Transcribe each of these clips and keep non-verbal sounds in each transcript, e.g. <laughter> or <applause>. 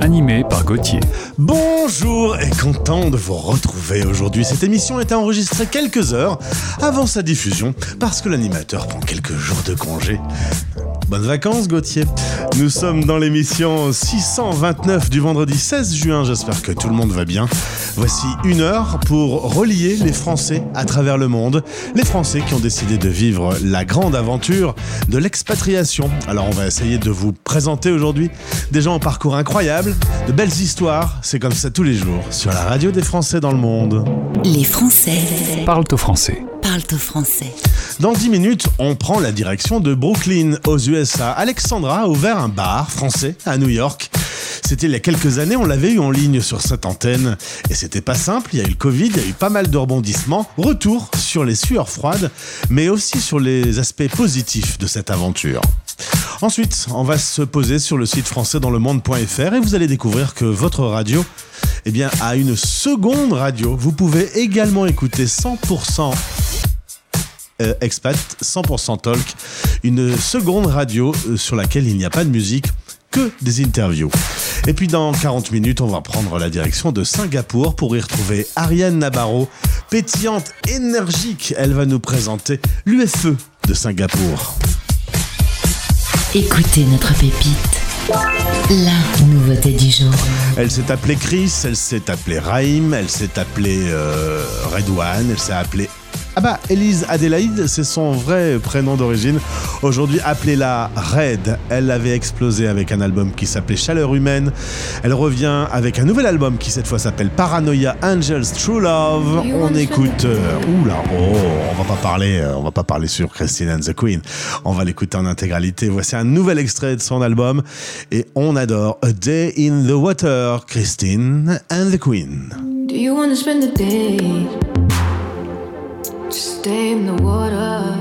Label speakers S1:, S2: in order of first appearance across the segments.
S1: animé par Gauthier.
S2: Bonjour et content de vous retrouver aujourd'hui. Cette émission est enregistrée quelques heures avant sa diffusion parce que l'animateur prend quelques jours de congé. Bonnes vacances Gauthier. Nous sommes dans l'émission 629 du vendredi 16 juin, j'espère que tout le monde va bien. Voici une heure pour relier les Français à travers le monde, les Français qui ont décidé de vivre la grande aventure de l'expatriation. Alors on va essayer de vous présenter aujourd'hui des gens au parcours incroyable, de belles histoires, c'est comme ça tous les jours sur la radio des Français dans le monde.
S3: Les Français
S1: parlent au français.
S3: Parlent au français.
S2: Dans 10 minutes, on prend la direction de Brooklyn, aux USA. Alexandra a ouvert un bar français à New York. C'était il y a quelques années, on l'avait eu en ligne sur cette antenne. Et c'était pas simple, il y a eu le Covid, il y a eu pas mal de rebondissements. Retour sur les sueurs froides, mais aussi sur les aspects positifs de cette aventure. Ensuite, on va se poser sur le site français dans le monde.fr et vous allez découvrir que votre radio eh bien, a une seconde radio. Vous pouvez également écouter 100% euh, expat, 100% talk, une seconde radio euh, sur laquelle il n'y a pas de musique, que des interviews. Et puis dans 40 minutes, on va prendre la direction de Singapour pour y retrouver Ariane Nabarro, pétillante, énergique. Elle va nous présenter l'UFE de Singapour.
S3: Écoutez notre pépite. La nouveauté du jour.
S2: Elle s'est appelée Chris, elle s'est appelée Raïm, elle s'est appelée euh, Redouane, elle s'est appelée ah bah, Elise Adélaïde, c'est son vrai prénom d'origine. Aujourd'hui, appelez-la Red. Elle avait explosé avec un album qui s'appelait Chaleur Humaine. Elle revient avec un nouvel album qui cette fois s'appelle Paranoia Angels True Love. On écoute... Euh, oula, oh, on va pas parler, euh, on va pas parler sur Christine and the Queen. On va l'écouter en intégralité. Voici un nouvel extrait de son album et on adore A Day in the Water, Christine and the Queen.
S4: Do you want to spend the day? Stay in the water.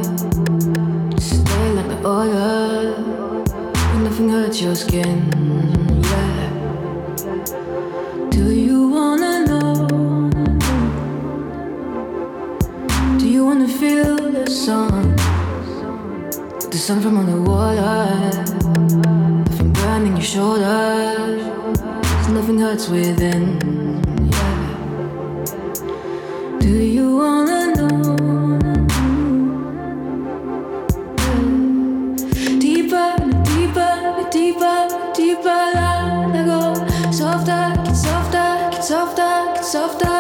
S4: Stay like the oil. Nothing hurts your skin. Yeah. Do you wanna know? Do you wanna feel the sun? The sun from underwater. Nothing burning your shoulders. Nothing hurts within. Yeah. Do you wanna know?
S5: Soft of soft of.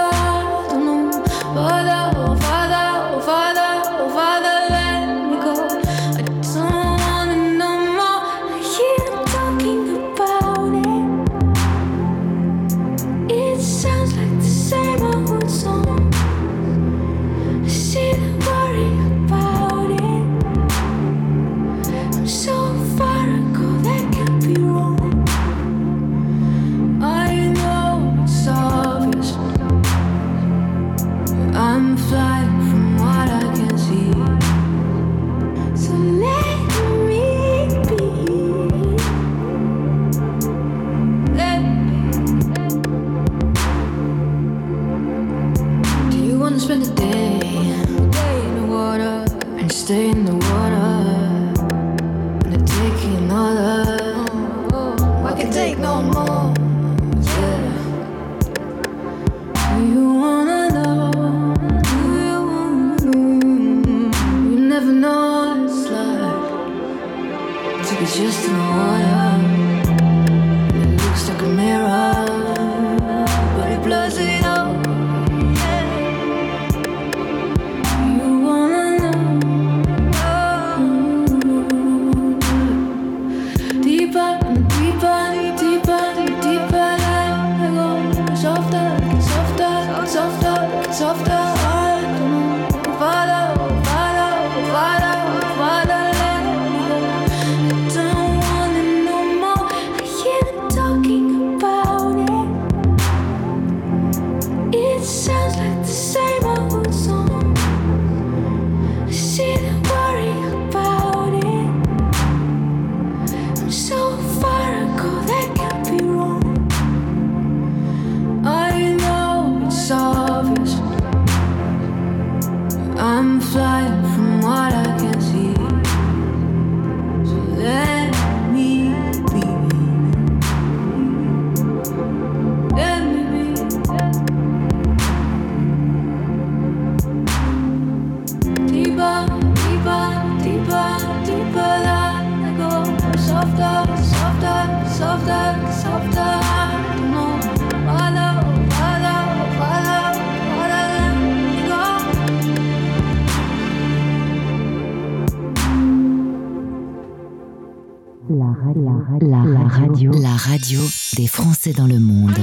S5: Français dans le monde.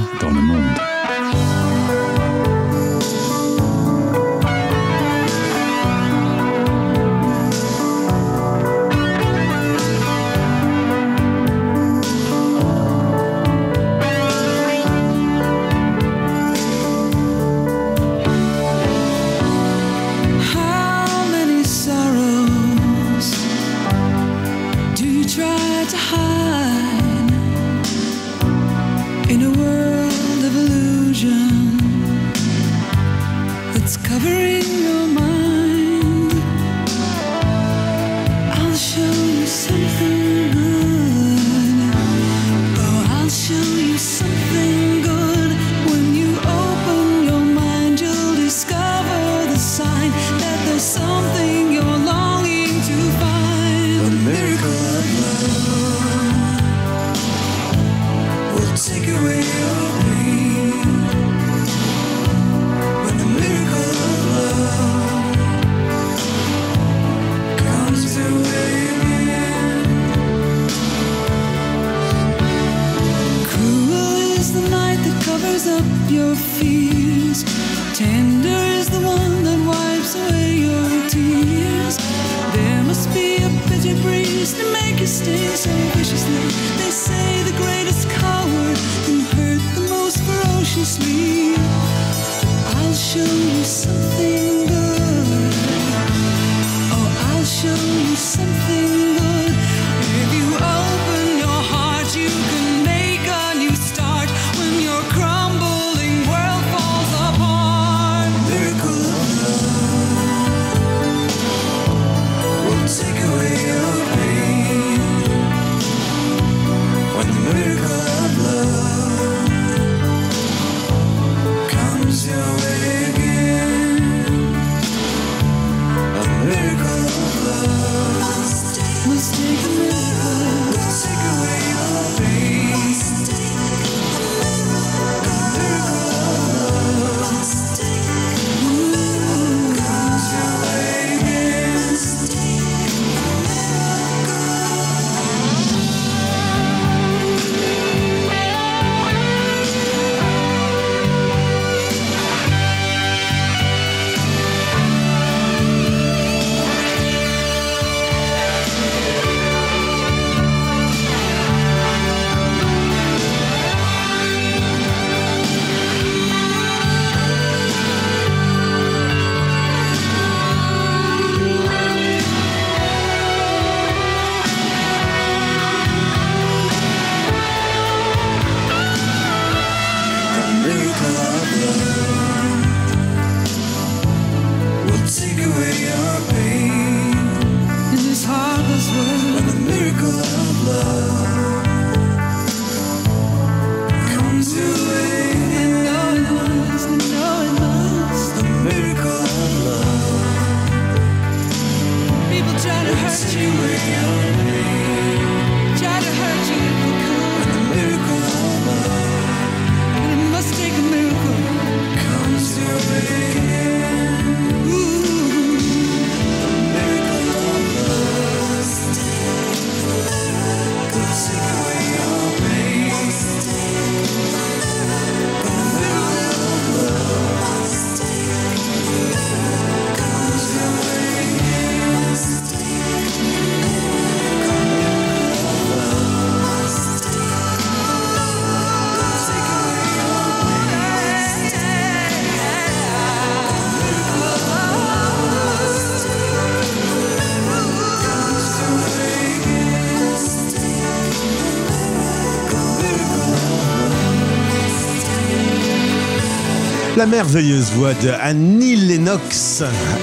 S2: La merveilleuse voix de Annie Lennox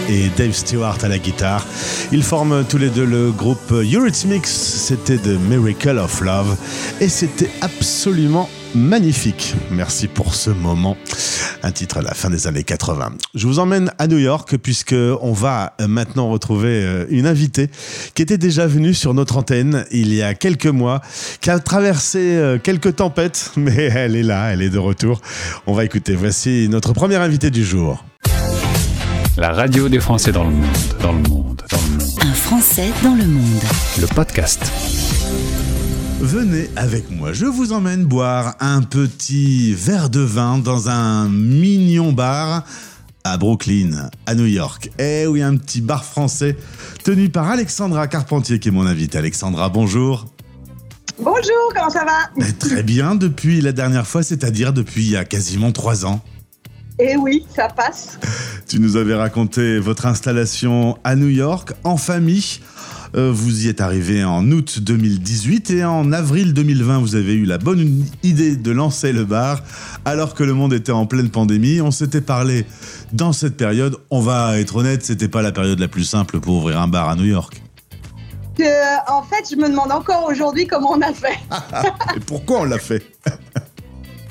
S2: et Dave Stewart à la guitare. Ils forment tous les deux le groupe Eurythmics. C'était The Miracle of Love et c'était absolument magnifique. Merci pour ce moment. Un titre à la fin des années 80. Je vous emmène à New York puisque on va maintenant retrouver euh, une invitée qui était déjà venue sur notre antenne il y a quelques mois, qui a traversé euh, quelques tempêtes, <laughs> mais elle est là, elle est de retour. On va écouter. Voici notre première invitée du jour.
S1: La radio des Français dans le monde, dans le monde, dans le monde.
S5: Un Français dans le monde.
S1: Le podcast.
S2: Venez avec moi, je vous emmène boire un petit verre de vin dans un mignon bar à Brooklyn, à New York. Eh oui, un petit bar français tenu par Alexandra Carpentier qui est mon invitée. Alexandra, bonjour.
S6: Bonjour, comment ça va?
S2: Eh, Très bien, depuis la dernière fois, c'est-à-dire depuis il y a quasiment trois ans.
S6: Eh oui, ça passe.
S2: Tu nous avais raconté votre installation à New York en famille. Euh, vous y êtes arrivé en août 2018 et en avril 2020, vous avez eu la bonne idée de lancer le bar alors que le monde était en pleine pandémie. On s'était parlé dans cette période. On va être honnête, c'était pas la période la plus simple pour ouvrir un bar à New York.
S6: Euh, en fait, je me demande encore aujourd'hui comment on a fait. <laughs>
S2: Et pourquoi on l'a fait? <laughs>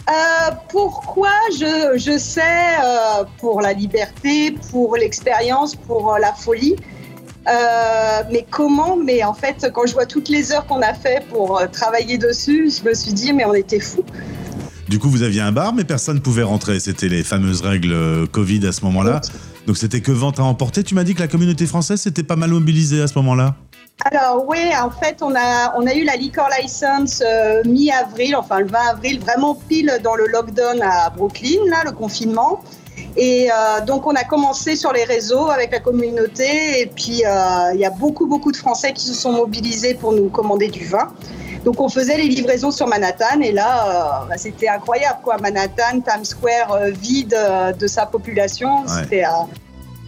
S6: Euh, pourquoi je, je sais, euh, pour la liberté, pour l'expérience, pour euh, la folie. Euh, mais comment Mais en fait, quand je vois toutes les heures qu'on a fait pour euh, travailler dessus, je me suis dit, mais on était fous.
S2: Du coup, vous aviez un bar, mais personne ne pouvait rentrer. C'était les fameuses règles euh, Covid à ce moment-là. Donc c'était que vente à emporter. Tu m'as dit que la communauté française s'était pas mal mobilisée à ce moment-là.
S6: Alors oui, en fait, on a, on a eu la liquor license euh, mi-avril, enfin le 20 avril, vraiment pile dans le lockdown à Brooklyn, là, le confinement. Et euh, donc on a commencé sur les réseaux avec la communauté et puis euh, il y a beaucoup beaucoup de Français qui se sont mobilisés pour nous commander du vin. Donc on faisait les livraisons sur Manhattan et là euh, bah, c'était incroyable quoi. Manhattan, Times Square vide de sa population,
S2: Ouais.
S6: c'était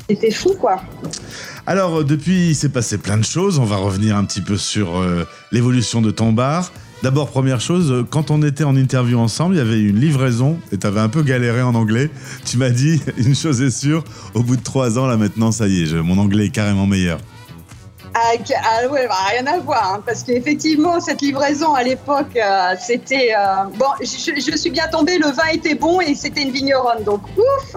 S6: c'était fou quoi.
S2: Alors, depuis, il s'est passé plein de choses. On va revenir un petit peu sur l'évolution de ton bar. D'abord, première chose, euh, quand on était en interview ensemble, il y avait une livraison et tu avais un peu galéré en anglais. Tu m'as dit, <laughs> une chose est sûre, au bout de trois ans, là maintenant, ça y est, mon anglais est carrément meilleur.
S6: Ah, ah ouais, bah, rien à voir, hein, parce qu'effectivement, cette livraison à l'époque, euh, c'était... euh, bon, je, suis bien tombée, le vin était bon et c'était une vigneronne, donc ouf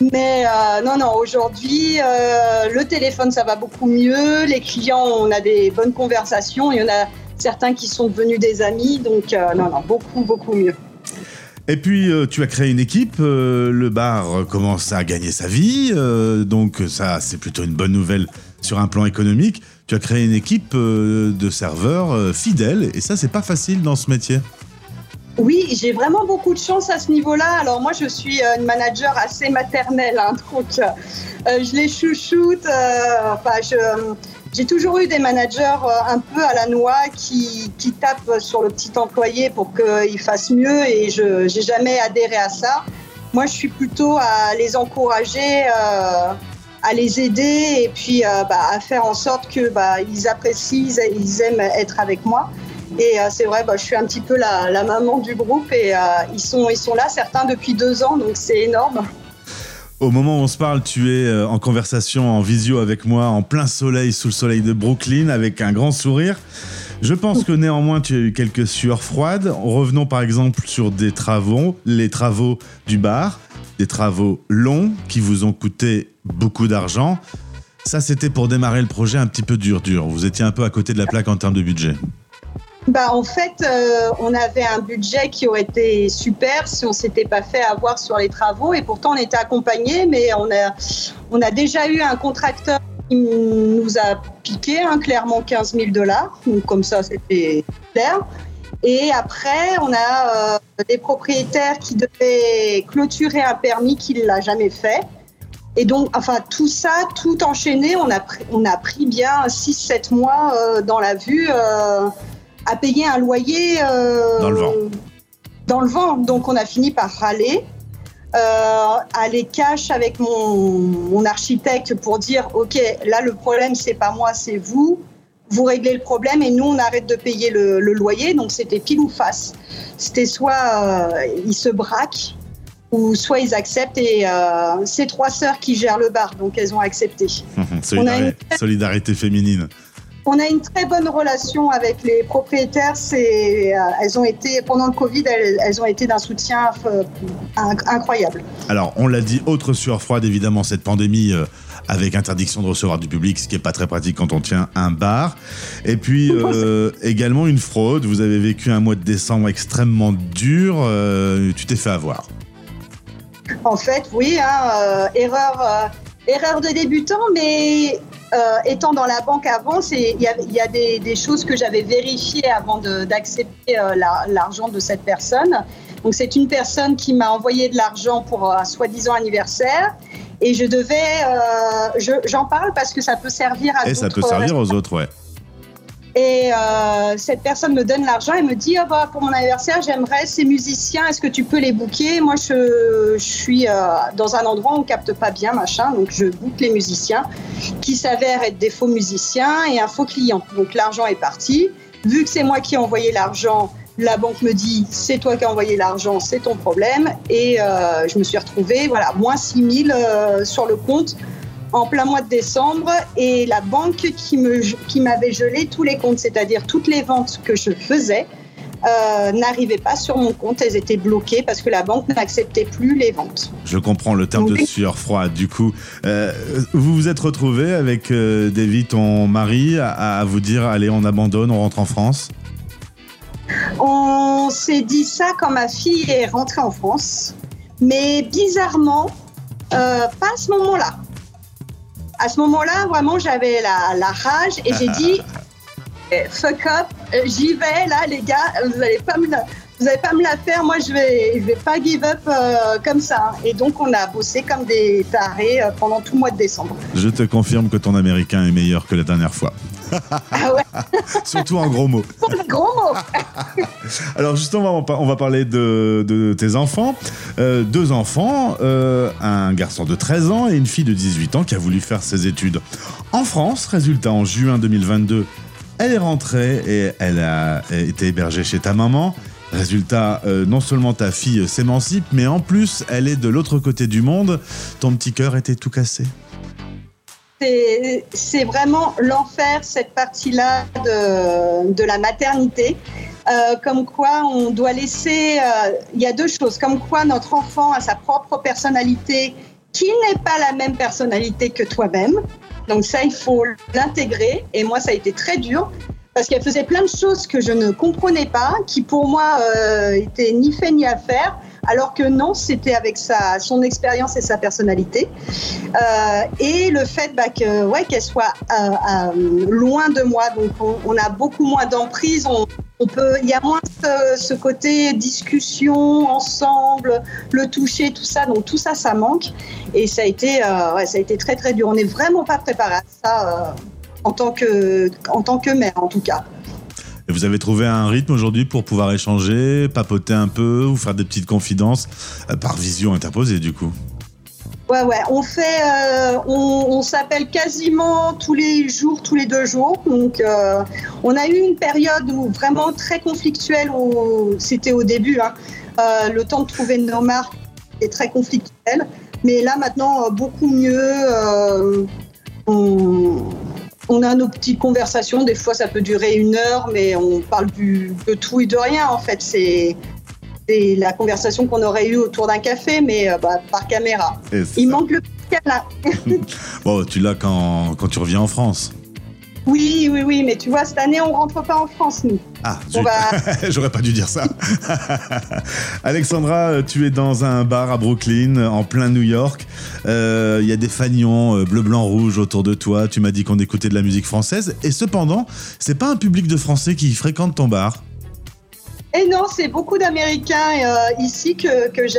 S6: Mais non, non, aujourd'hui, le téléphone, ça va beaucoup mieux, les clients, on a des bonnes conversations, il y en a certains qui sont devenus des amis, donc euh, non, non, beaucoup, beaucoup mieux.
S2: Et puis, euh, tu as créé une équipe, euh, le bar commence à gagner sa vie, donc ça, c'est plutôt une bonne nouvelle sur un plan économique. Tu as créé une équipe de serveurs fidèles, et ça, c'est pas facile dans ce métier.
S6: Oui, j'ai vraiment beaucoup de chance à ce niveau-là. Alors moi, je suis une manager assez maternelle, hein, <laughs> donc euh, je les chouchoute. euh, Enfin, je, j'ai toujours eu des managers euh, un peu à la noix qui, tapent sur le petit employé pour qu'il fasse mieux, et je j'ai jamais adhéré à ça. Moi, je suis plutôt à les encourager. euh, à les aider et puis euh, bah, à faire en sorte que bah, apprécient, ils, aiment être avec moi. Et c'est vrai, bah, je suis un petit peu la, maman du groupe et ils sont là, certains depuis deux ans, donc c'est énorme.
S2: Au moment où on se parle, tu es euh, en conversation en visio avec moi, en plein soleil, sous le soleil de Brooklyn, avec un grand sourire. Je pense que néanmoins, tu as eu quelques sueurs froides. Revenons par exemple sur des travaux, les travaux du bar, des travaux longs qui vous ont coûté beaucoup d'argent. Ça, c'était pour démarrer le projet un petit peu dur, dur. Vous étiez un peu à côté de la plaque en termes de budget.
S6: Bah, en fait, euh, on avait un budget qui aurait été super si on s'était pas fait avoir sur les travaux et pourtant on était accompagné, mais on a, on a déjà eu un contracteur qui nous a piqué hein, clairement 15 000 dollars, comme ça c'était clair. Et après, on a euh, des propriétaires qui devaient clôturer un permis qu'il l'a jamais fait. Et donc, enfin, tout ça, tout enchaîné, on a, pris- on a pris bien 6-7 mois euh, dans la vue à payer un loyer. euh,
S2: Dans le vent.
S6: Dans le vent. Donc, on a fini par râler. Euh, aller cash avec mon, mon architecte pour dire ok là le problème c'est pas moi c'est vous vous réglez le problème et nous on arrête de payer le, le loyer donc c'était pile ou face c'était soit euh, il se braque ou soit ils acceptent et euh, c'est trois sœurs qui gèrent le bar, donc elles ont accepté. <laughs>
S2: Solidari- Solidarité féminine.
S6: On a une très bonne relation avec les propriétaires. C'est, euh, elles ont été pendant le Covid, elles, elles ont été d'un soutien euh, inc- incroyable.
S2: Alors, on l'a dit, autre sueur froide, évidemment, cette pandémie euh, avec interdiction de recevoir du public, ce qui n'est pas très pratique quand on tient un bar. Et puis, euh, également une fraude. Vous avez vécu un mois de décembre extrêmement dur. euh, tu t'es fait avoir.
S6: En fait, oui, hein, euh, erreur, erreur de débutant, mais euh, étant dans la banque avant, c'est- il y a, y a des, des choses que j'avais vérifiées avant d'accepter euh, la- l'argent de cette personne. Donc c'est une personne qui m'a envoyé de l'argent pour un soi-disant anniversaire. Et je devais, euh, je- j'en parle parce que ça peut servir à
S2: Et ça peut servir aux autres, ouais.
S6: Et euh, cette personne me donne l'argent et me dit oh, bah, pour mon anniversaire, j'aimerais ces musiciens, est-ce que tu peux les booker? Moi, je, je suis euh, dans un endroit où on capte pas bien, machin, donc je book les musiciens qui s'avèrent être des faux musiciens et un faux client. Donc l'argent est parti. Vu que c'est moi qui ai envoyé l'argent, la banque me dit c'est toi qui as envoyé l'argent, c'est ton problème. Et euh, je me suis retrouvée, voilà, moins 6 000 euh, sur le compte en plein mois de décembre et la banque qui me qui m'avait gelé tous les comptes, c'est-à-dire toutes les ventes que je faisais euh, n'arrivaient pas sur mon compte, elles étaient bloquées parce que la banque n'acceptait plus les ventes.
S2: Je comprends le terme de sueur froide. Du coup, euh, vous vous êtes retrouvé avec euh, David, ton mari, à, à vous dire allez, on abandonne, on rentre en France?
S6: On s'est dit ça quand ma fille est rentrée en France, mais bizarrement, euh, pas à ce moment-là. À ce moment-là, vraiment, j'avais la, la rage et j'ai dit <laughs> eh, fuck up, euh, j'y vais là, les gars, vous n'allez pas me la, vous allez pas me la faire, moi je vais, je vais pas give up euh, comme ça. Et donc on a bossé comme des tarés euh, pendant tout le mois de décembre.
S2: Je te confirme que ton américain est meilleur que la dernière fois.
S6: Ah ouais,
S2: Surtout en gros mots.
S6: pour le gros mot. <laughs>
S2: Alors justement, on va- on va parler de, de tes enfants. Euh, deux enfants, euh, un garçon de 13 ans et une fille de 18 ans qui a voulu faire ses études en France. Résultat, en juin 2022, elle est rentrée et elle a été hébergée chez ta maman. Résultat, euh, non seulement ta fille s'émancipe, mais en plus, elle est de l'autre côté du monde. Ton petit cœur était tout cassé.
S6: C'est- vraiment l'enfer, cette partie-là de, de la maternité. Euh, comme quoi, on doit laisser. euh, Il y a deux choses. Comme quoi, notre enfant a sa propre personnalité qui n'est pas la même personnalité que toi-même. Donc, ça, il faut l'intégrer. Et moi, ça a été très dur parce qu'elle faisait plein de choses que je ne comprenais pas, qui pour moi euh, étaient ni fait ni à faire. Alors que non, c'était avec sa, son expérience et sa personnalité. Euh, et le fait bah, que, ouais, qu'elle soit euh, euh, loin de moi, donc on, a beaucoup moins d'emprise, on, peut, il y a moins ce, côté discussion ensemble, le toucher, tout ça, donc tout ça, ça manque. Et ça a été, ça a été très très dur. On n'est vraiment pas préparé à ça en tant que, en tant que mère, en tout cas.
S2: Vous avez trouvé un rythme aujourd'hui pour pouvoir échanger, papoter un peu ou faire des petites confidences euh, par visio interposée du coup.
S6: Ouais, ouais, on fait, euh, on, s'appelle quasiment tous les jours, tous les deux jours. Donc, euh, on a eu une période où vraiment très conflictuelle, c'était au début, hein, le temps de trouver nos marques est très conflictuel. Mais là, maintenant, beaucoup mieux. on, on a nos petites conversations. Des fois, ça peut durer une heure, mais on parle du, de tout et de rien. En fait, c'est la conversation qu'on aurait eue autour d'un café, mais euh, bah, par caméra. Il
S2: ça.
S6: manque le petit câlin. <laughs>
S2: Bon, tu l'as quand, quand tu reviens en France.
S6: Oui, oui, oui, mais tu vois, cette année, on rentre pas en France, nous.
S2: Ah,
S6: va- <laughs>
S2: j'aurais pas dû dire ça. <laughs> Alexandra, tu es dans un bar à Brooklyn, en plein New York. Euh, Il y a des fanions euh, bleu, blanc, rouge autour de toi. Tu m'as dit qu'on écoutait de la musique française. Et cependant, c'est pas un public de Français qui fréquente ton bar.
S6: Et non, c'est beaucoup d'Américains euh, ici que, que j'ai.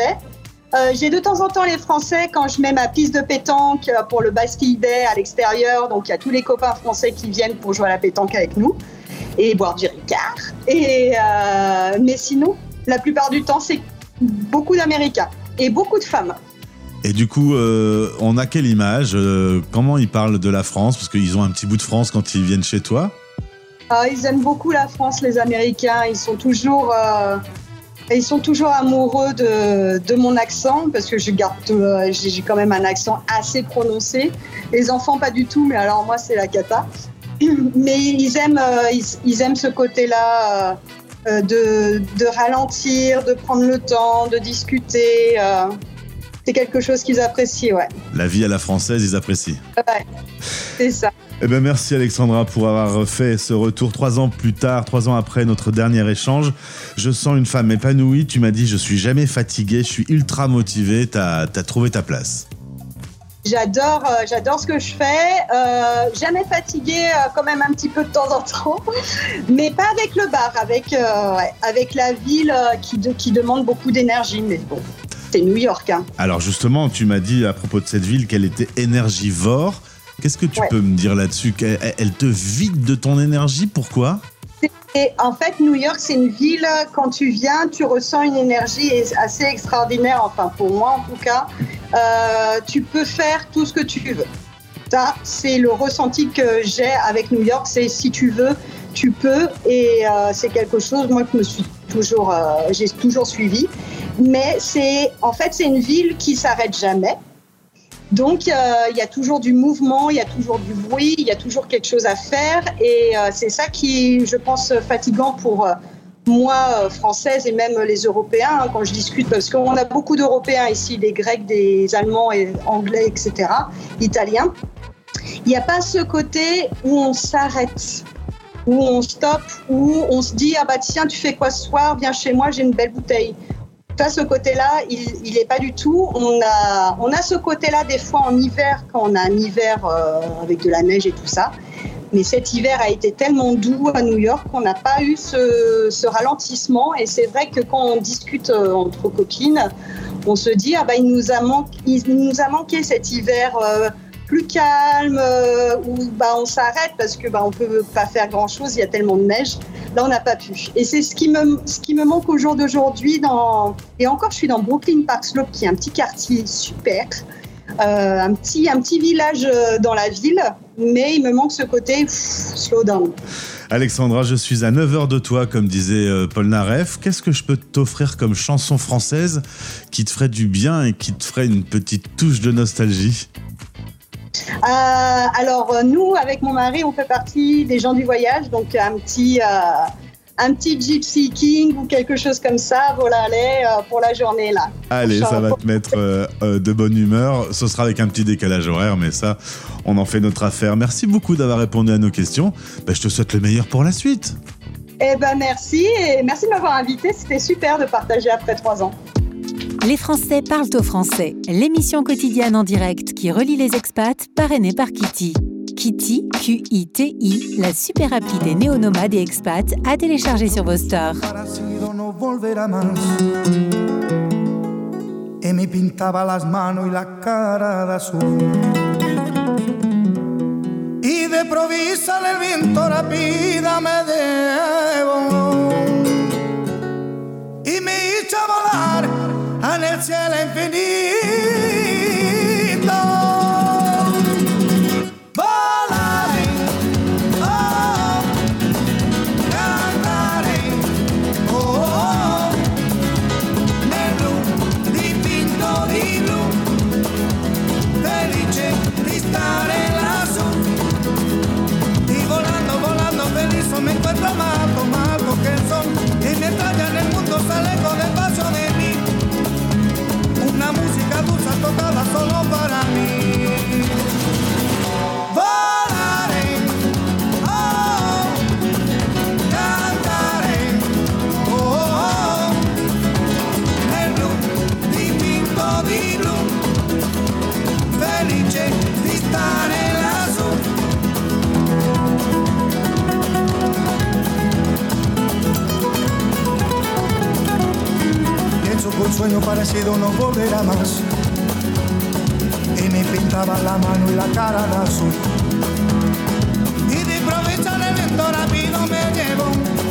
S6: Euh, j'ai de temps en temps les Français quand je mets ma piste de pétanque euh, pour le Bastille Day à l'extérieur. Donc il y a tous les copains français qui viennent pour jouer à la pétanque avec nous et boire du Ricard. Et, euh, mais sinon, la plupart du temps, c'est beaucoup d'Américains et beaucoup de femmes.
S2: Et du coup, euh, on a quelle image Comment ils parlent de la France? Parce qu'ils ont un petit bout de France quand ils viennent chez toi.
S6: Ils aiment beaucoup la France, les Américains. Ils sont toujours. Et ils sont toujours amoureux de, de mon accent parce que je garde, euh, j'ai quand même un accent assez prononcé. Les enfants pas du tout, mais alors moi c'est la cata. <clears throat> Mais ils aiment, euh, ils, ils aiment ce côté-là euh, de, de ralentir, de prendre le temps, de discuter. c'est quelque chose qu'ils apprécient, ouais.
S2: La vie à la française, ils apprécient.
S6: Ouais, c'est ça.
S2: Eh ben merci Alexandra pour avoir fait ce retour trois ans plus tard, trois ans après notre dernier échange. Je sens une femme épanouie. Tu m'as dit je suis jamais fatigué, je suis ultra motivé. T'as as trouvé ta place.
S6: J'adore, euh, j'adore ce que je fais. Euh, jamais fatiguée, euh, quand même un petit peu de temps en temps, <laughs> mais pas avec le bar, avec ouais, avec la ville qui de- qui demande beaucoup d'énergie. Mais bon, c'est New York. Hein.
S2: Alors justement, tu m'as dit à propos de cette ville qu'elle était énergivore. Qu'est-ce que tu
S6: Ouais.
S2: peux me dire là-dessus elle, elle te vide de ton énergie Pourquoi
S6: Et en fait, New York, c'est une ville, quand tu viens, tu ressens une énergie assez extraordinaire, enfin pour moi en tout cas. Euh, tu peux faire tout ce que tu veux. Ça, c'est le ressenti que j'ai avec New York, c'est si tu veux, tu peux. Et euh, c'est quelque chose, moi, que me suis toujours, euh, j'ai toujours suivi. Mais c'est, en fait, c'est une ville qui s'arrête jamais. Donc, euh, il y a toujours du mouvement, il y a toujours du bruit, il y a toujours quelque chose à faire. Et euh, c'est ça qui, je pense, fatigant pour euh, moi, française, et même les Européens, hein, quand je discute, parce qu'on a beaucoup d'Européens ici, des Grecs, des Allemands, et Anglais, etc., Italiens. Il n'y a pas ce côté où on s'arrête, où on stoppe, où on se dit, ah bah tiens, tu fais quoi ce soir? Viens chez moi, j'ai une belle bouteille. Ça, ce côté-là, il n'est pas du tout. On a, on a ce côté-là des fois en hiver, quand on a un hiver euh, avec de la neige et tout ça. Mais cet hiver a été tellement doux à New York qu'on n'a pas eu ce, ralentissement. Et c'est vrai que quand on discute euh, entre copines, on se dit ah bah il nous a manqué, il nous a manqué cet hiver euh, plus calme euh, où bah on s'arrête parce que bah on peut pas faire grand chose, il y a tellement de neige. Là on n'a pas pu. Et c'est ce qui me ce qui me manque au jour d'aujourd'hui dans et encore je suis dans Brooklyn Park Slope qui est un petit quartier super. Euh, un, petit, un petit village euh, dans la ville, mais il me manque ce côté pff, slow down.
S2: Alexandra, je suis à 9 heures de toi, comme disait euh, Paul Naref. Qu'est-ce que je peux t'offrir comme chanson française qui te ferait du bien et qui te ferait une petite touche de nostalgie?
S6: Alors, euh, nous, avec mon mari, on fait partie des gens du voyage, donc un petit, euh, un petit Gypsy King ou quelque chose comme ça, voilà, allez, euh, pour la journée là.
S2: Allez, ça va te mettre euh, euh, de bonne humeur. Ce sera avec un petit décalage horaire, mais ça, on en fait notre affaire. Merci beaucoup d'avoir répondu à nos questions. Ben, je te souhaite le meilleur pour la suite.
S6: Eh ben merci et merci de m'avoir invité. C'était super de partager après trois ans.
S3: Les Français parlent au français, l'émission quotidienne en direct qui relie les expats, parrainée par Kitty. Kitty, Q-I-T-I, la super appli des néonomades et expats à télécharger sur vos stores.
S7: En el cielo infinito. Tocada solo para mí. Volaré, oh, cantaré, oh, oh, nel blu dipinto di blu, felice di stare lassù. Pienso que un sueño parecido no volverá más. Pintaba la mano y la cara de azul. Y de en el viento rápido me llevo.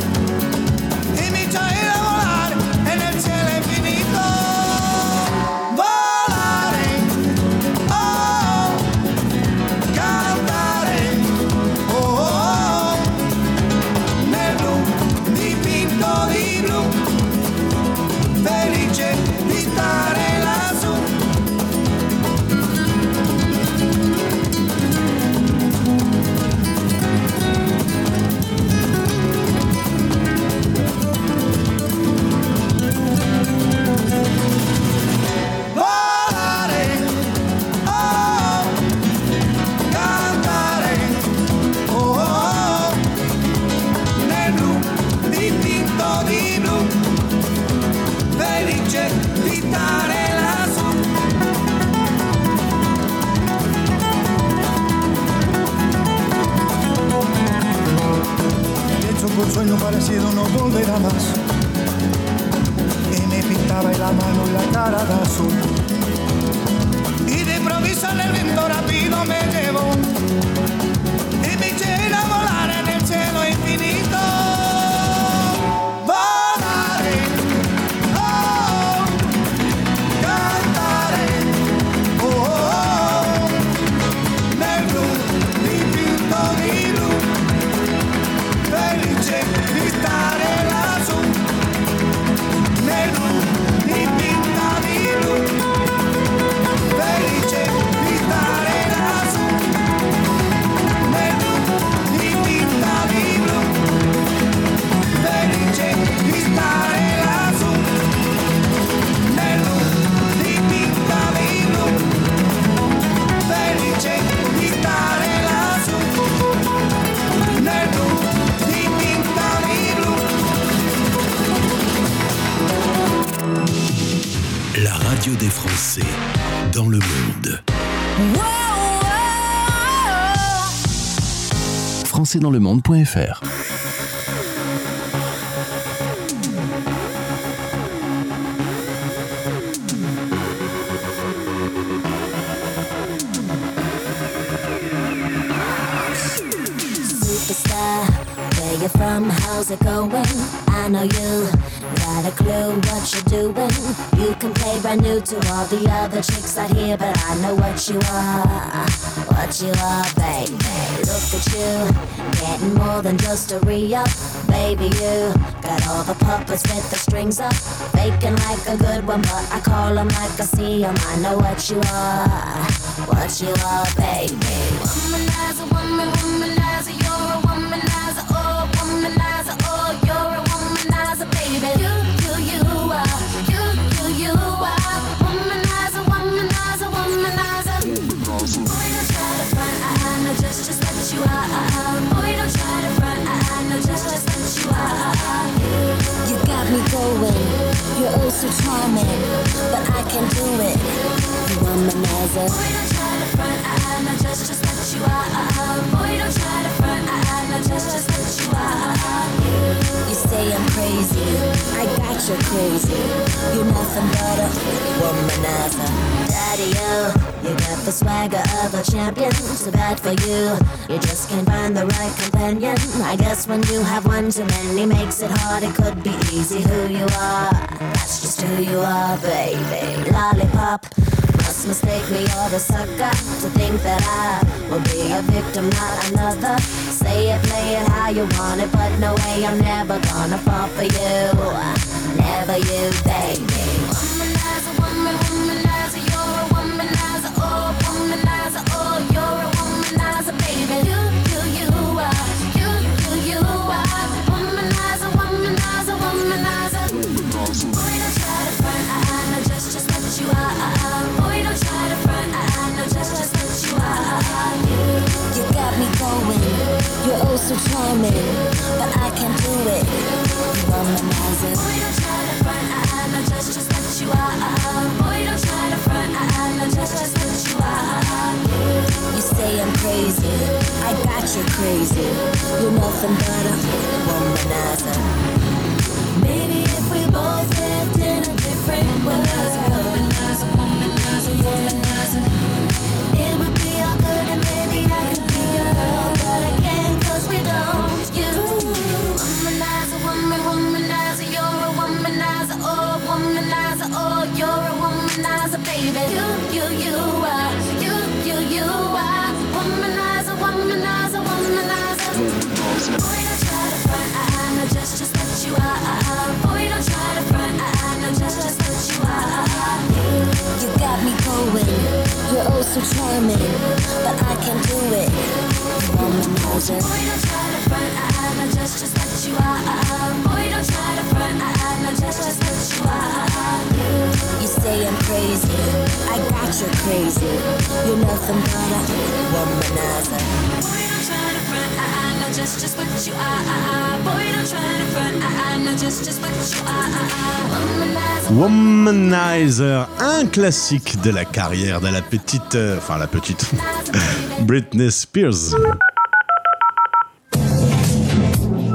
S7: Sueño parecido no volverá más. Y me pintaba en la mano y la cara de azul.
S8: Françaisdanslemonde.fr
S9: re-up, baby. You got all the puppets with the strings up, faking like a good one, but I call 'em like I see 'em. I know what you are, what you are, baby. Can do it. You womanizer. I got you crazy. You're nothing but a womanizer. Daddy, you, you got the swagger of a champion. Too bad for you, you just can't find the right companion. I guess when you have one too many makes it hard. It could be easy who you are. That's just who you are, baby. Lollipop. Must mistake me or a sucker to think that I will be a victim, not another. Say it, play it how you want it, but no way I'm never gonna fall for you. Never you, baby. Womanizer, woman, womanizer, you're a womanizer, oh, womanizer, oh, you're a womanizer, baby. You, you, you are, you, you, you are, womanizer, womanizer, womanizer. Boy, don't try to front, I, know just, just what you are. Boy, don't try to front, I, know just, just what you are. You got me going, you're oh so charming, but I can't do it. Womanizer. I got you crazy. You're nothing but a womanizer. Maybe if we both lived in a different world. You're oh but I can do it. Womanizer. Boy, don't try to front, I, I know just, just what you are. Boy, don't try to front, I, I know just, just what you are. You say I'm crazy, I got you crazy. You're nothing but a womanizer. Just, just what you are. Boy, don't try to front, I, I know just, just what you are. Womanizer.
S2: Womanizer, un classique de la carrière de la petite, euh, enfin la petite, <laughs> Britney Spears.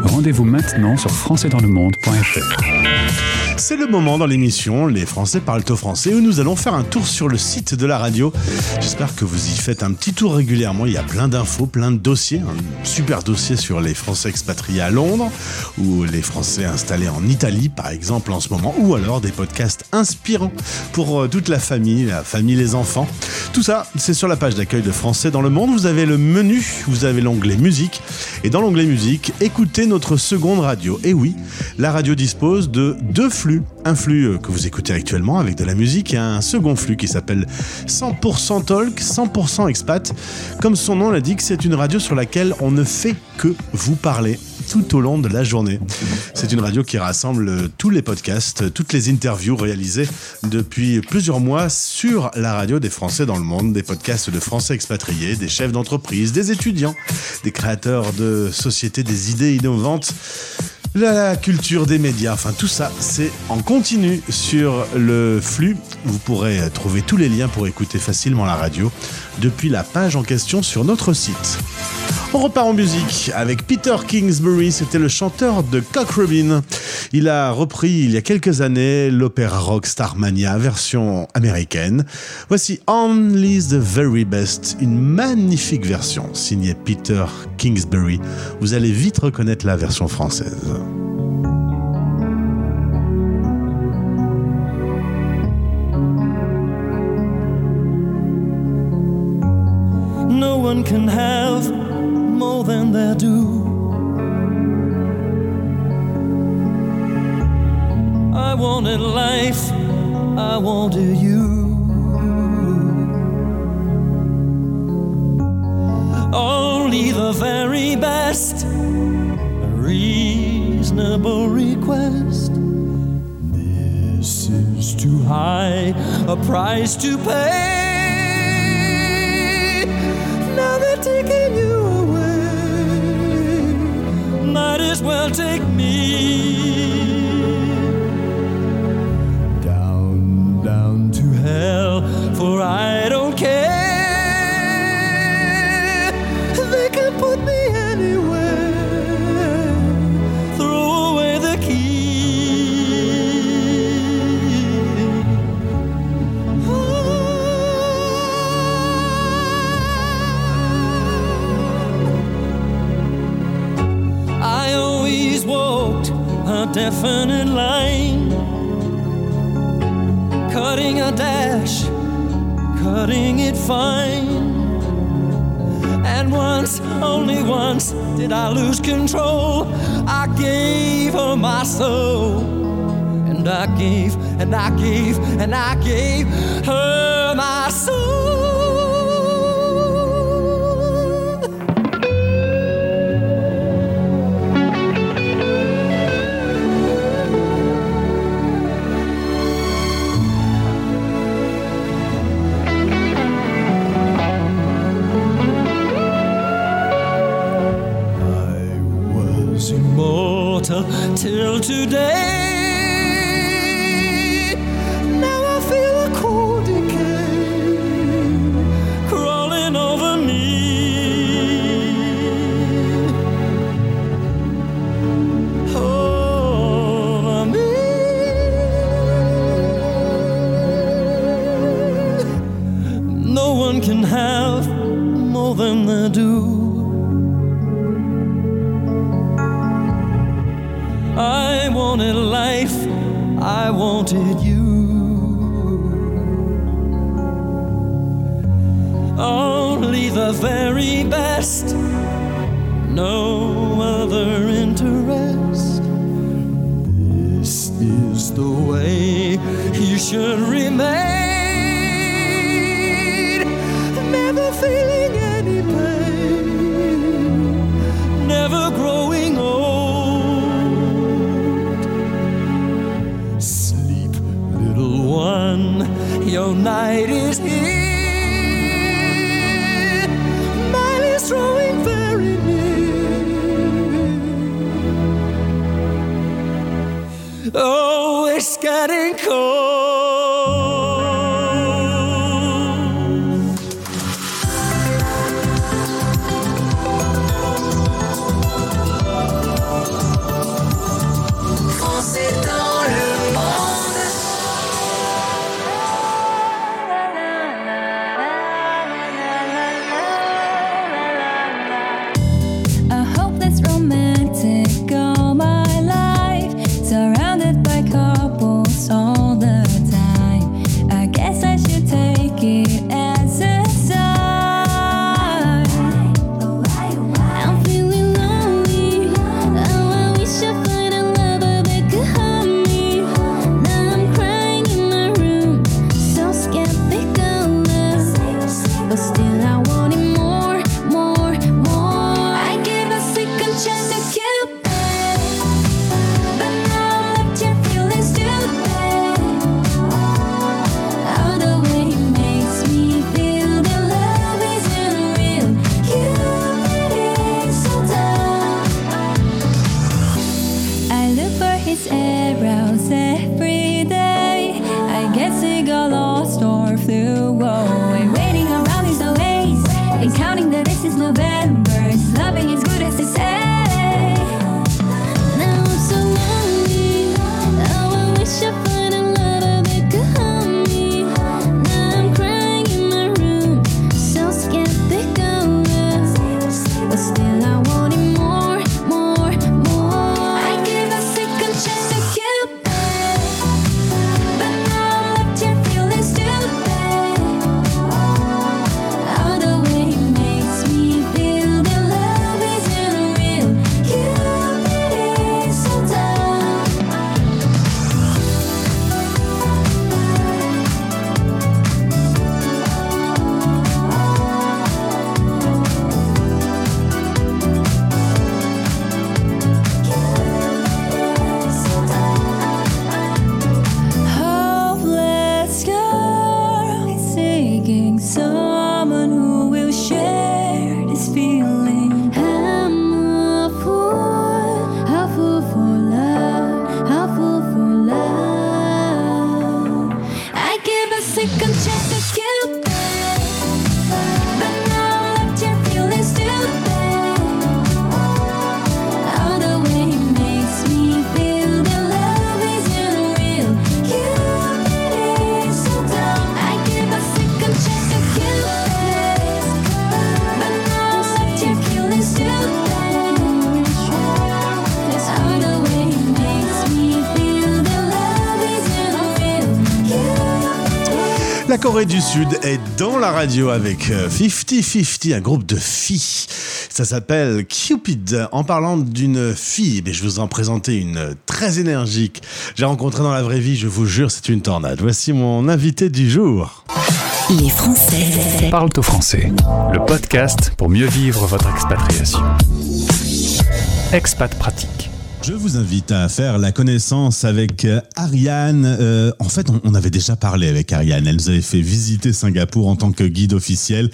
S1: Rendez-vous maintenant sur françaisdanslemonde.fr.
S2: C'est le moment dans l'émission Les Français parlent au français où nous allons faire un tour sur le site de la radio. J'espère que vous y faites un petit tour régulièrement. Il y a plein d'infos, plein de dossiers. Un super dossier sur les Français expatriés à Londres ou les Français installés en Italie par exemple en ce moment ou alors des podcasts inspirants pour euh, toute la famille, la famille, les enfants. Tout ça, c'est sur la page d'accueil de Français dans le monde. Vous avez le menu, vous avez l'onglet musique et dans l'onglet musique, écoutez notre seconde radio. Et oui, la radio dispose de deux flux. Un flux euh, que vous écoutez actuellement avec de la musique et un second flux qui s'appelle 100% Talk, 100% Expat. Comme son nom l'indique, c'est une radio sur laquelle on ne fait que vous parler tout au long de la journée. C'est une radio qui rassemble tous les podcasts, toutes les interviews réalisées depuis plusieurs mois sur la radio des Français dans le monde, des podcasts de Français expatriés, des chefs d'entreprise, des étudiants, des créateurs de sociétés, des idées innovantes la culture des médias, enfin tout ça, c'est en continu sur le flux. Vous pourrez trouver tous les liens pour écouter facilement la radio depuis la page en question sur notre site. On repart en musique avec Peter Kingsbury, c'était le chanteur de Cock Robin. Il a repris il y a quelques années l'opéra rock Starmania version américaine. Voici Only the Very Best, une magnifique version signée Peter Kingsbury. Vous allez vite reconnaître la version française.
S10: One can have more than they do. I wanted life, I wanted you. Only the very best, a reasonable request. This is too high a price to pay. Might as well take me definite line, cutting a dash, cutting it fine. And once, only once, did I lose control. I gave her my soul, and I gave, and I gave, and I gave her today.
S2: Corée du Sud est dans la radio avec euh, 50-50, un groupe de filles. Ça s'appelle Cupid. En parlant d'une fille, eh je vais vous en présenter une très énergique. J'ai rencontré dans la vraie vie, je vous jure, c'est une tornade. Voici mon invité du jour.
S5: Les Français
S1: Parle au français. Le podcast pour mieux vivre votre expatriation. Expat pratique.
S2: Je vous invite à faire la connaissance avec euh, Ariane. Euh, en fait, on, on avait déjà parlé avec Ariane. Elle nous avait fait visiter Singapour en tant que guide officiel.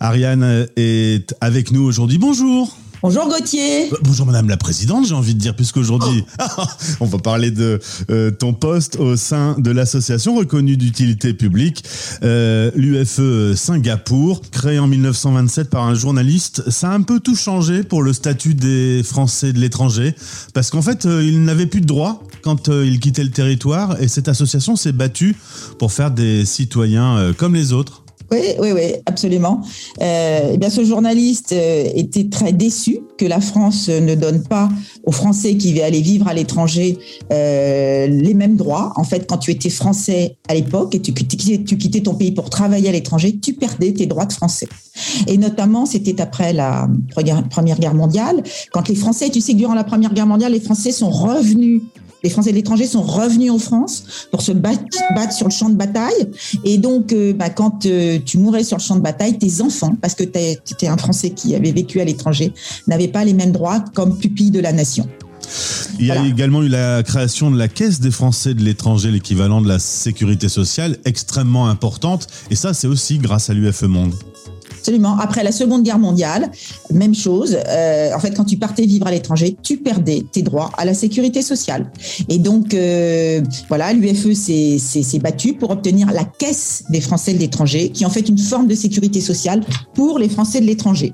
S2: Ariane euh, est avec nous aujourd'hui. Bonjour.
S11: Bonjour Gauthier.
S2: Euh, Bonjour Madame la Présidente, j'ai envie de dire, puisqu'aujourd'hui, <laughs> on va parler de euh, ton poste au sein de l'association reconnue d'utilité publique, euh, l'UFE Singapour, créée en 1927 par un journaliste. Ça a un peu tout changé pour le statut des Français de l'étranger, parce qu'en fait, euh, ils n'avaient plus de droits quand ils quittaient le territoire, et cette association s'est battue pour faire des citoyens comme les autres.
S11: Oui, oui, oui, absolument. Euh, eh bien, ce journaliste euh, était très déçu que la France ne donne pas aux Français qui allaient aller vivre à l'étranger euh, les mêmes droits. En fait, quand tu étais français à l'époque et tu, quittais- tu quittais ton pays pour travailler à l'étranger, tu perdais tes droits de français. Et notamment, c'était après la Première Guerre mondiale, quand les Français, tu sais que durant la Première Guerre mondiale, les Français sont revenus les Français de l'étranger sont revenus en France pour se battre, battre sur le champ de bataille. Et donc, euh, bah, quand euh, tu mourais sur le champ de bataille, tes enfants, parce que tu étais un Français qui avait vécu à l'étranger, n'avaient pas les mêmes droits comme pupille de la nation.
S2: Il y a également eu la création de la Caisse des Français de l'étranger, l'équivalent de la sécurité sociale, extrêmement importante. Et ça, c'est aussi grâce à l'UFE Monde.
S11: Absolument. Après la Seconde Guerre mondiale, même chose. Euh, en fait, quand tu partais vivre à l'étranger, tu perdais tes droits à la sécurité sociale. Et donc, euh, voilà, l'UFE s'est battu pour obtenir la Caisse des Français de l'étranger, qui est en fait une forme de sécurité sociale pour les Français de l'étranger.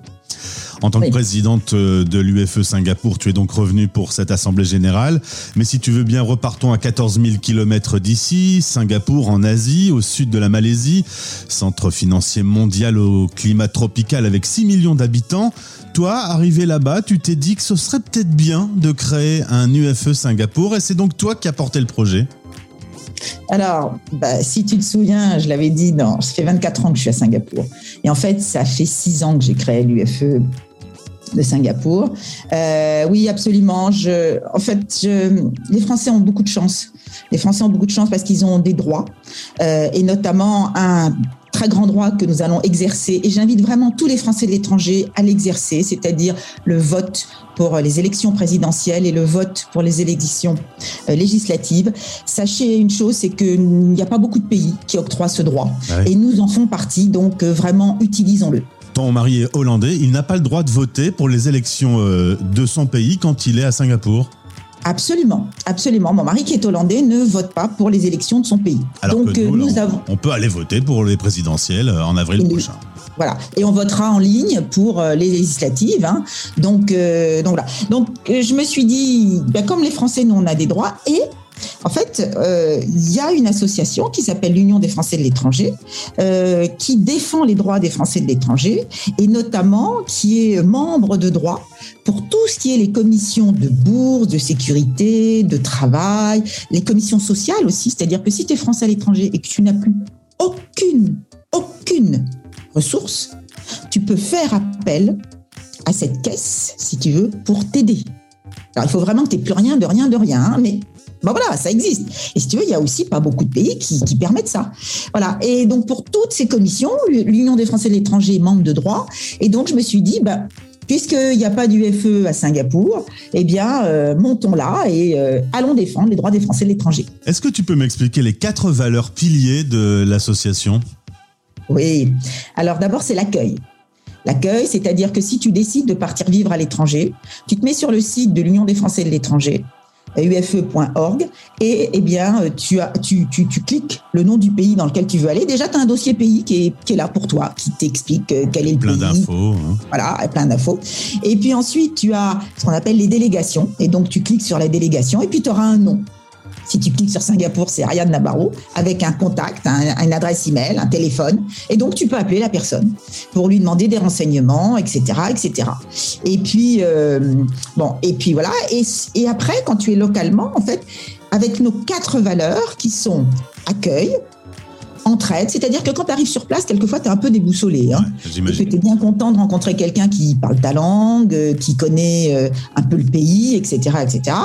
S2: En tant que présidente euh, de l'UFE Singapour, tu es donc revenue pour cette assemblée générale. Mais si tu veux bien, repartons à 14 000 kilomètres d'ici, Singapour en Asie, au sud de la Malaisie, centre financier mondial au climat tropical avec 6 millions d'habitants. Toi, arrivé là-bas, tu t'es dit que ce serait peut-être bien de créer un UFE Singapour et c'est donc toi qui as porté le projet.
S11: Alors, bah, si tu te souviens, je l'avais dit, non, ça fait 24 ans que je suis à Singapour. Et en fait, ça fait 6 ans que j'ai créé l'UFE de Singapour. Euh, oui, absolument. En fait, les Français ont beaucoup de chance. Les Français ont beaucoup de chance parce qu'ils ont des droits, euh, et notamment un très grand droit que nous allons exercer. Et j'invite vraiment tous les Français de l'étranger à l'exercer, c'est-à-dire le vote pour les élections présidentielles et le vote pour les élections euh, législatives. Sachez une chose, c'est qu'il n'y a pas beaucoup de pays qui octroient ce droit. Et nous en font partie, donc euh, vraiment, utilisons-le.
S2: Ton mari est hollandais, il n'a pas le droit de voter pour les élections euh, de son pays quand il est à Singapour.
S11: Absolument, absolument. Mon mari qui est hollandais ne vote pas pour les élections de son pays.
S2: Alors
S11: Donc
S2: que nous,
S11: nous
S2: là, on-
S11: avons
S2: on peut aller voter pour les présidentielles euh, en avril
S11: Oui.
S2: prochain.
S11: Voilà. Et on votera en ligne pour euh, les législatives. hein. Donc, euh, donc. Donc, je me suis dit, ben, comme les Français, nous, on a des droits. Et en fait, euh, il y a une association qui s'appelle l'Union des Français de l'étranger, euh, qui défend les droits des Français de l'étranger, et notamment qui est membre de droit pour tout ce qui est les commissions de bourse, de sécurité, de travail, les commissions sociales aussi. C'est-à-dire que si tu es Français à l'étranger et que tu n'as plus aucune, aucune ressource, tu peux faire appel à cette caisse, si tu veux, pour t'aider. Alors, il faut vraiment que tu n'aies plus rien, de rien, de rien, hein, mais bon, voilà, ça existe. Et si tu veux, il y a aussi pas beaucoup de pays qui, qui permettent ça. Voilà. Et donc, pour toutes ces commissions, l'Union des Français de l'étranger est membre de droit. Et donc, je me suis dit, bah, puisqu'il n'y a pas d'UFE à Singapour, eh bien, euh, montons là et euh, allons défendre les droits des Français de l'étranger.
S2: Est-ce que tu peux m'expliquer les quatre valeurs piliers de l'association?
S11: Oui. Alors d'abord, c'est l'accueil. L'accueil, c'est-à-dire que si tu décides de partir vivre à l'étranger, tu te mets sur le site de l'Union des Français de l'étranger, ufe.org, et eh bien, euh, tu, as, tu, tu, tu cliques le nom du pays dans lequel tu veux aller. Déjà, tu as un dossier pays qui est, qui est là pour toi, qui t'explique euh, quel est le
S2: Plein
S11: pays.
S2: d'infos. hein.
S11: Voilà, plein d'infos. Et puis ensuite, tu as ce qu'on appelle les délégations. Et donc, tu cliques sur la délégation et puis tu auras un nom. Si tu cliques sur Singapour, c'est Ariane Nabarro, avec un contact, un- une adresse email, un téléphone. Et donc, tu peux appeler la personne pour lui demander des renseignements, etc., etc. Et puis, euh, bon, et puis voilà. Et, et après, quand tu es localement, en fait, avec nos quatre valeurs qui sont accueil, entraide, c'est-à-dire que quand tu arrives sur place, quelquefois, tu es un peu déboussolé. Hein tu es bien content de rencontrer quelqu'un qui parle ta langue, euh, qui connaît euh, un peu le pays, etc., etc.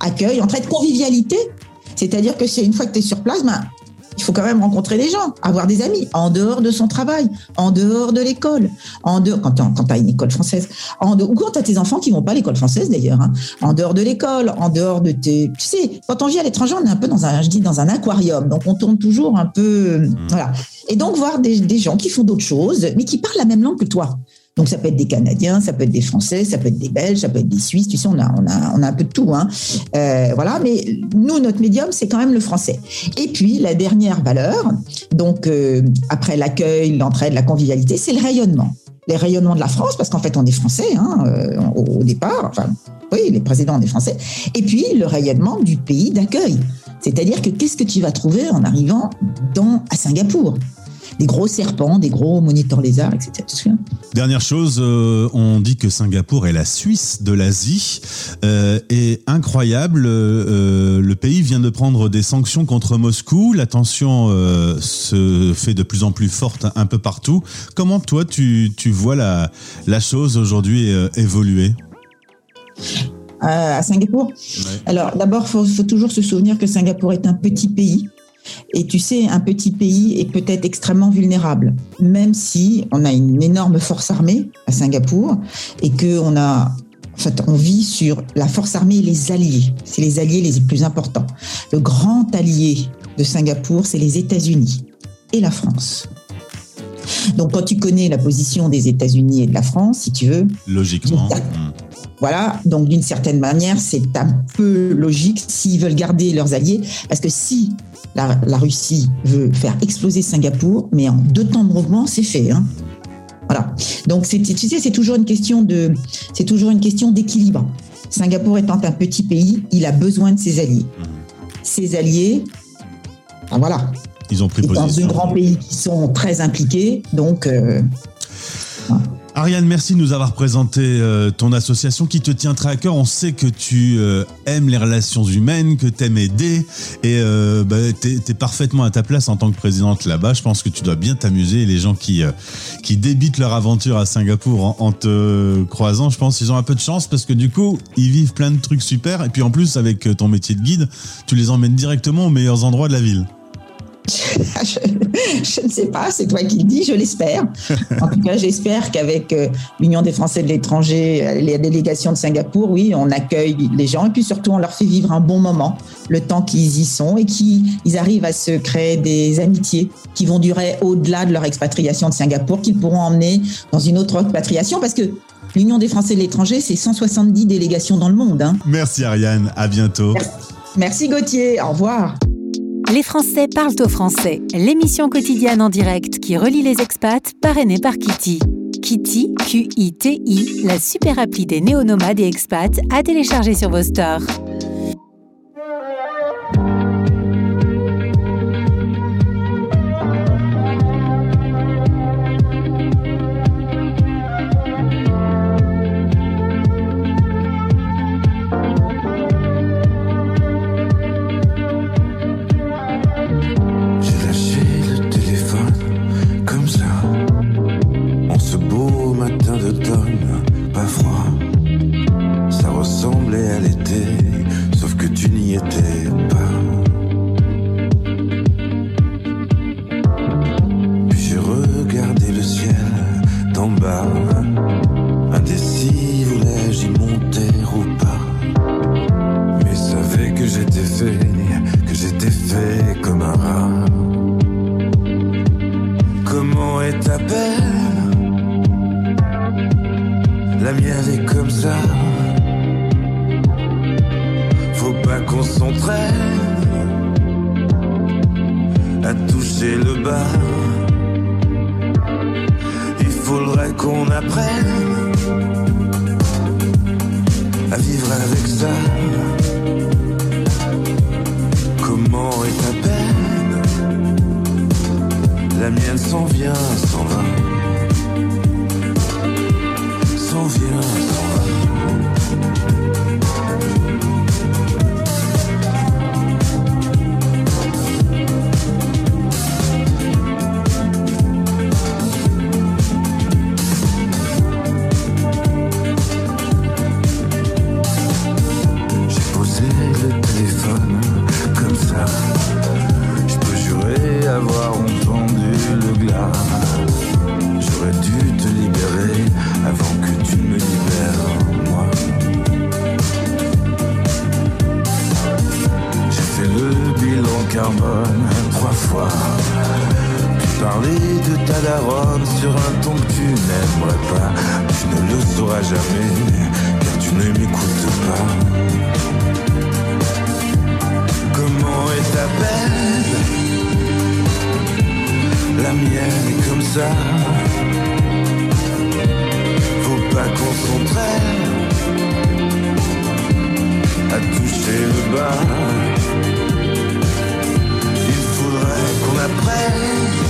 S11: Accueil, entraide, convivialité. C'est-à-dire que c'est une fois que tu es sur place, ben, il faut quand même rencontrer des gens, avoir des amis, en dehors de son travail, en dehors de l'école, en dehors, quand tu as une école française, en dehors, ou quand tu as tes enfants qui vont pas à l'école française d'ailleurs, hein, en dehors de l'école, en dehors de tes... Tu sais, quand on vit à l'étranger, on est un peu dans un, je dis, dans un aquarium, donc on tourne toujours un peu... Voilà. Et donc voir des, des gens qui font d'autres choses, mais qui parlent la même langue que toi. Donc ça peut être des Canadiens, ça peut être des Français, ça peut être des Belges, ça peut être des Suisses. Tu sais, on a, un peu de tout. Hein. Euh, voilà, mais nous, notre médium, c'est quand même le français. Et puis la dernière valeur, donc euh, après l'accueil, l'entraide, la convivialité, c'est le rayonnement. Les rayonnements de la France, parce qu'en fait, on est français hein, euh, au, au départ. Enfin, oui, les présidents, on est français. Et puis le rayonnement du pays d'accueil. C'est-à-dire que qu'est-ce que tu vas trouver en arrivant dans, à Singapour? Des gros serpents, des gros moniteurs lézards, etc.
S2: Dernière chose, euh, on dit que Singapour est la Suisse de l'Asie. Euh, et incroyable, euh, le pays vient de prendre des sanctions contre Moscou. La tension se fait de plus en plus forte un peu partout. Comment toi, tu, tu vois la, la chose aujourd'hui évoluer?
S11: À Singapour? Alors d'abord, il faut, faut toujours se souvenir que Singapour est un petit pays. Et tu sais, un petit pays est peut-être extrêmement vulnérable, même si on a une énorme force armée à Singapour et que on a, en fait, on vit sur la force armée et les alliés. C'est les alliés les plus importants. Le grand allié de Singapour, c'est les États-Unis et la France. Donc, quand tu connais la position des États-Unis et de la France, si tu veux,
S2: Logiquement.
S11: Voilà, donc d'une certaine manière, c'est un peu logique s'ils veulent garder leurs alliés, parce que si la, la Russie veut faire exploser Singapour, mais en deux temps de mouvement, c'est fait. hein. Voilà. Donc, c'est- tu sais, c'est toujours une question de, c'est toujours une question d'équilibre. Singapour étant un petit pays, il a besoin de ses alliés. Ses alliés, ben voilà,
S2: Ils ont pris
S11: et dans
S2: position.
S11: un grand pays qui sont très impliqués, donc. euh,
S2: Ariane, merci de nous avoir présenté euh, ton association qui te tient très à cœur. On sait que tu euh, aimes les relations humaines, que tu aimes aider et euh, bah, tu es, parfaitement à ta place en tant que présidente là-bas. Je pense que tu dois bien t'amuser. Les gens qui, qui débitent leur aventure à Singapour en, te croisant, je pense qu'ils ont un peu de chance parce que du coup, ils vivent plein de trucs super. Et puis en plus, avec ton métier de guide, tu les emmènes directement aux meilleurs endroits de la ville. <laughs> <laughs>
S11: je, ne sais pas, c'est toi qui le dis, je l'espère. En tout cas, j'espère qu'avec euh, l'Union des Français de l'étranger, euh, les délégations de Singapour, oui, on accueille les gens et puis surtout on leur fait vivre un bon moment, le temps qu'ils y sont et qu'ils arrivent à se créer des amitiés qui vont durer au-delà de leur expatriation de Singapour, qu'ils pourront emmener dans une autre expatriation parce que l'Union des Français de l'étranger, c'est 170 délégations dans le monde. hein.
S2: Merci Ariane, à bientôt.
S11: Merci Gauthier, au revoir.
S3: Les Français parlent au français, l'émission quotidienne en direct qui relie les expats, parrainée par Kitty. Kitty, Q-I-T-I, la super appli des néonomades et expats à télécharger sur vos stores.
S12: L'été, sauf que tu n'y étais de ta daronne sur un ton que tu n'aimerais pas. Tu ne le sauras jamais, car tu ne m'écoutes pas. Comment est ta peine La mienne est comme ça. Faut pas qu'on s'entraîne à toucher le bas. Il faudrait qu'on apprenne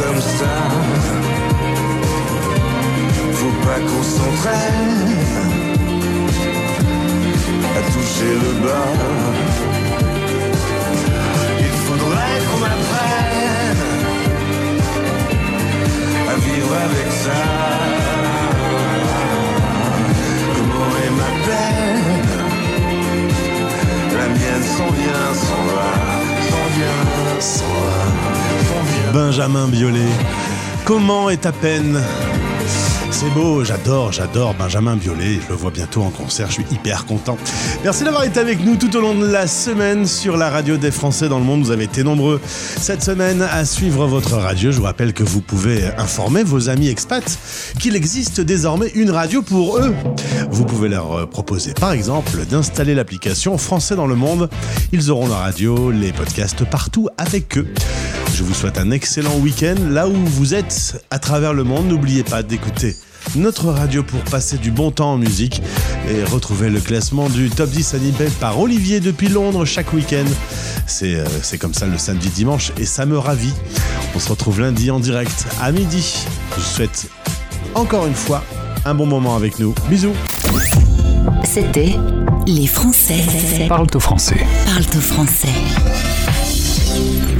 S4: Comme ça.
S12: Faut pas qu'on s'entraîne à toucher le bas. Il faudrait qu'on apprenne à vivre avec ça. Comment est ma peine? La mienne s'en vient, s'en va, s'en vient, s'en va.
S2: Benjamin Biolay. Comment est ta peine? C'est beau, j'adore, j'adore Benjamin Biolay. Je le vois bientôt en concert, je suis hyper content. Merci d'avoir été avec nous tout au long de la semaine sur la radio des Français dans le monde. Vous avez été nombreux cette semaine à suivre votre radio. Je vous rappelle que vous pouvez informer vos amis expats qu'il existe désormais une radio pour eux. Vous pouvez leur proposer par exemple d'installer l'application Français dans le monde. Ils auront la radio, les podcasts partout avec eux. Je vous souhaite un excellent week-end là où vous êtes à travers le monde. N'oubliez pas d'écouter notre radio pour passer du bon temps en musique et retrouver le classement du top 10 animé par Olivier depuis Londres chaque week-end. C'est euh, c'est comme ça le samedi dimanche et ça me ravit. On se retrouve lundi en direct à midi. Je vous souhaite encore une fois un bon moment avec nous. Bisous.
S5: C'était Les Français.
S1: Parle au français.
S5: Parle au français.